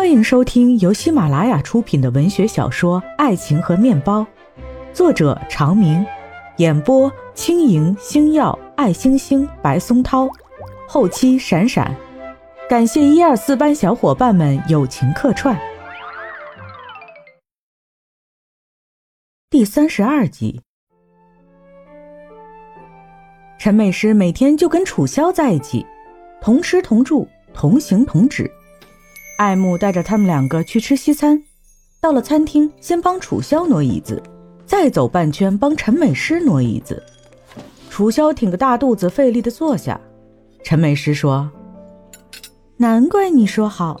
欢迎收听由喜马拉雅出品的文学小说《爱情和面包》，作者长明，演播轻盈、星耀、爱星星、白松涛，后期闪闪，感谢一二四班小伙伴们友情客串。第三十二集，陈美诗每天就跟楚萧在一起，同吃同住，同行同止。爱慕带着他们两个去吃西餐，到了餐厅，先帮楚萧挪椅子，再走半圈帮陈美诗挪椅子。楚萧挺个大肚子，费力的坐下。陈美诗说：“难怪你说好，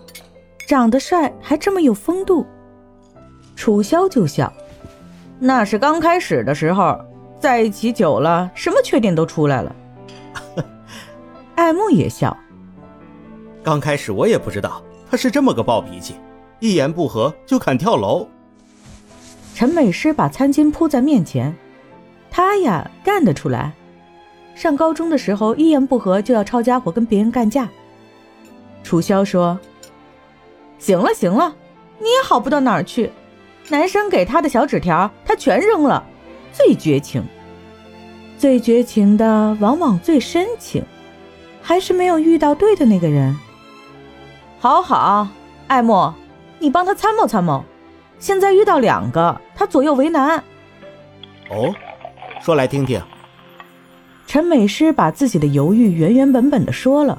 长得帅还这么有风度。”楚萧就笑：“那是刚开始的时候，在一起久了，什么缺点都出来了。”爱慕也笑：“刚开始我也不知道。”他是这么个暴脾气，一言不合就敢跳楼。陈美诗把餐巾铺在面前，他呀干得出来。上高中的时候，一言不合就要抄家伙跟别人干架。楚萧说：“行了行了，你也好不到哪儿去。男生给他的小纸条，他全扔了，最绝情。最绝情的往往最深情，还是没有遇到对的那个人。”好好，爱慕，你帮他参谋参谋。现在遇到两个，他左右为难。哦，说来听听。陈美诗把自己的犹豫原原本本的说了，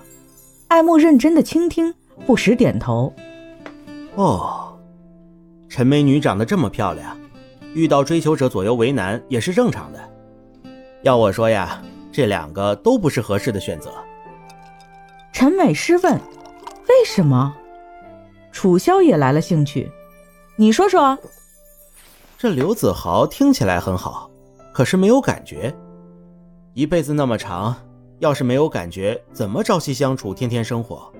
爱慕认真的倾听，不时点头。哦，陈美女长得这么漂亮，遇到追求者左右为难也是正常的。要我说呀，这两个都不是合适的选择。陈美诗问。为什么？楚萧也来了兴趣，你说说。这刘子豪听起来很好，可是没有感觉。一辈子那么长，要是没有感觉，怎么朝夕相处，天天生活？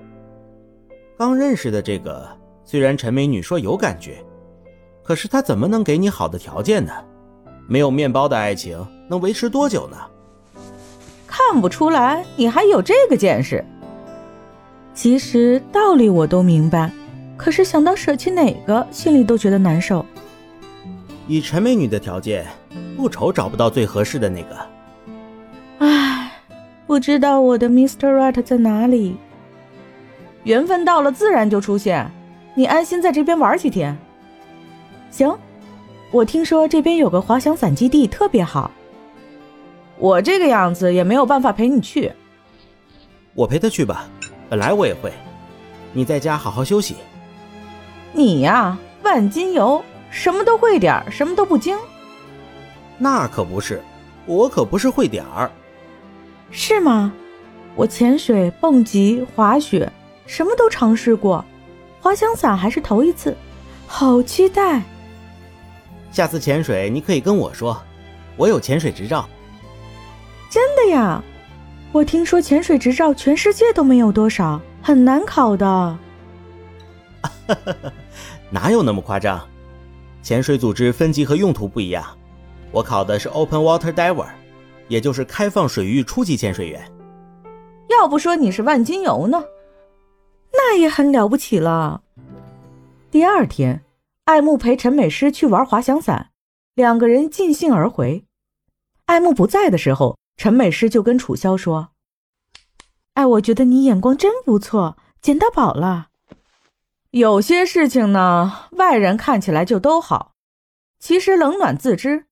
刚认识的这个，虽然陈美女说有感觉，可是她怎么能给你好的条件呢？没有面包的爱情能维持多久呢？看不出来，你还有这个见识。其实道理我都明白，可是想到舍弃哪个，心里都觉得难受。以陈美女的条件，不愁找不到最合适的那个。唉，不知道我的 Mr. Right 在哪里。缘分到了，自然就出现。你安心在这边玩几天。行，我听说这边有个滑翔伞基地，特别好。我这个样子也没有办法陪你去。我陪他去吧。本来我也会，你在家好好休息。你呀，万金油，什么都会点儿，什么都不精。那可不是，我可不是会点儿。是吗？我潜水、蹦极、滑雪，什么都尝试过，滑翔伞还是头一次，好期待。下次潜水你可以跟我说，我有潜水执照。真的呀？我听说潜水执照全世界都没有多少，很难考的。哪有那么夸张？潜水组织分级和用途不一样。我考的是 Open Water Diver，也就是开放水域初级潜水员。要不说你是万金油呢，那也很了不起了。第二天，爱慕陪陈美诗去玩滑翔伞，两个人尽兴而回。爱慕不在的时候。陈美诗就跟楚萧说：“哎，我觉得你眼光真不错，捡到宝了。有些事情呢，外人看起来就都好，其实冷暖自知。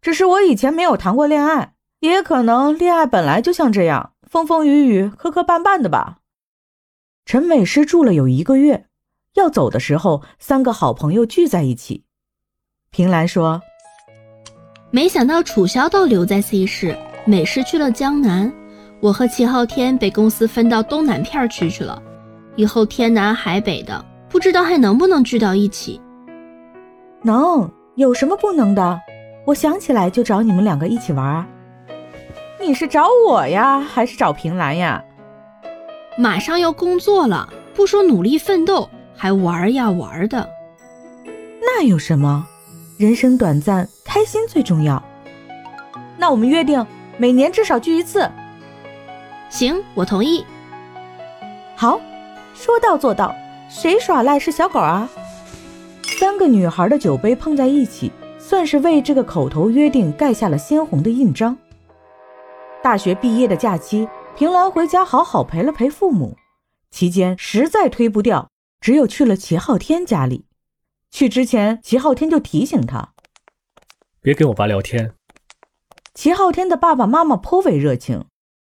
只是我以前没有谈过恋爱，也可能恋爱本来就像这样，风风雨雨、磕磕绊绊的吧。”陈美诗住了有一个月，要走的时候，三个好朋友聚在一起。平兰说：“没想到楚萧都留在 C 市。”美诗去了江南，我和齐昊天被公司分到东南片区去了。以后天南海北的，不知道还能不能聚到一起。能，有什么不能的？我想起来就找你们两个一起玩啊。你是找我呀，还是找平兰呀？马上要工作了，不说努力奋斗，还玩呀玩的。那有什么？人生短暂，开心最重要。那我们约定。每年至少聚一次，行，我同意。好，说到做到，谁耍赖是小狗啊？三个女孩的酒杯碰在一起，算是为这个口头约定盖下了鲜红的印章。大学毕业的假期，平兰回家好好陪了陪父母，期间实在推不掉，只有去了齐昊天家里。去之前，齐昊天就提醒他：“别跟我爸聊天。”齐昊天的爸爸妈妈颇为热情，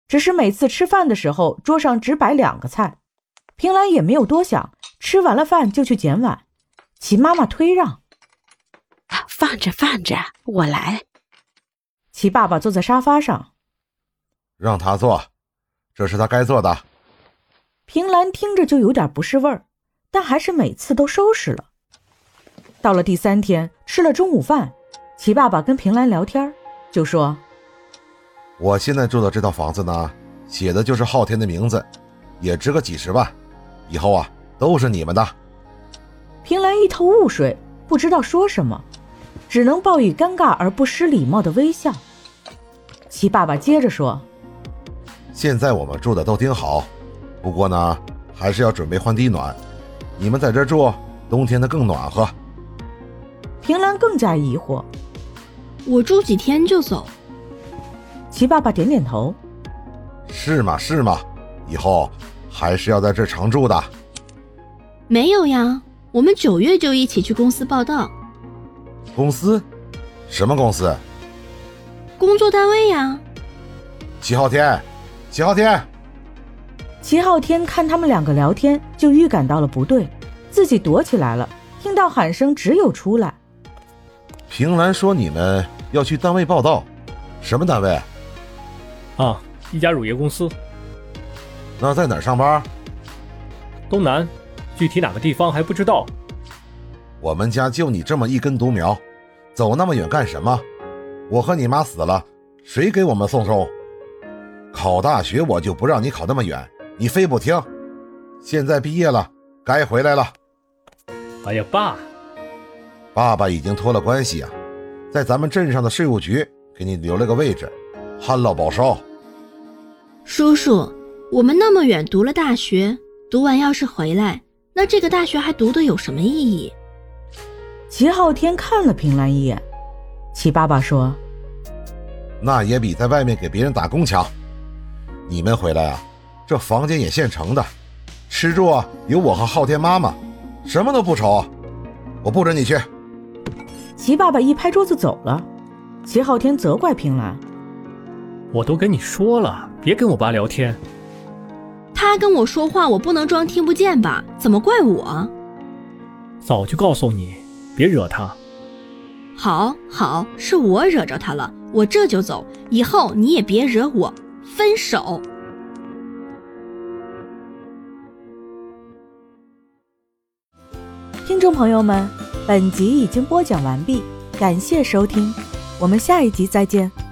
只是每次吃饭的时候，桌上只摆两个菜。平兰也没有多想，吃完了饭就去捡碗。齐妈妈推让：“放着放着，我来。”齐爸爸坐在沙发上，让他坐，这是他该做的。平兰听着就有点不是味儿，但还是每次都收拾了。到了第三天，吃了中午饭，齐爸爸跟平兰聊天，就说：“我现在住的这套房子呢，写的就是昊天的名字，也值个几十万。”以后啊，都是你们的。平兰一头雾水，不知道说什么，只能报以尴尬而不失礼貌的微笑。齐爸爸接着说：“现在我们住的都挺好，不过呢，还是要准备换地暖。你们在这住，冬天的更暖和。”平兰更加疑惑：“我住几天就走？”齐爸爸点点头：“是吗？是吗？以后。”还是要在这常住的？没有呀，我们九月就一起去公司报道。公司？什么公司？工作单位呀。齐昊天，齐昊天。齐昊天看他们两个聊天，就预感到了不对，自己躲起来了。听到喊声，只有出来。平兰说：“你们要去单位报道，什么单位？”啊，一家乳业公司。那在哪儿上班？东南，具体哪个地方还不知道。我们家就你这么一根独苗，走那么远干什么？我和你妈死了，谁给我们送终？考大学我就不让你考那么远，你非不听。现在毕业了，该回来了。哎呀，爸，爸爸已经托了关系啊，在咱们镇上的税务局给你留了个位置，旱涝保收。叔叔。我们那么远读了大学，读完要是回来，那这个大学还读的有什么意义？齐昊天看了平兰一眼，齐爸爸说：“那也比在外面给别人打工强。你们回来啊，这房间也现成的，吃住啊有我和昊天妈妈，什么都不愁。我不准你去。”齐爸爸一拍桌子走了，齐昊天责怪平兰：“我都跟你说了，别跟我爸聊天。”他跟我说话，我不能装听不见吧？怎么怪我？早就告诉你，别惹他。好，好，是我惹着他了，我这就走。以后你也别惹我，分手。听众朋友们，本集已经播讲完毕，感谢收听，我们下一集再见。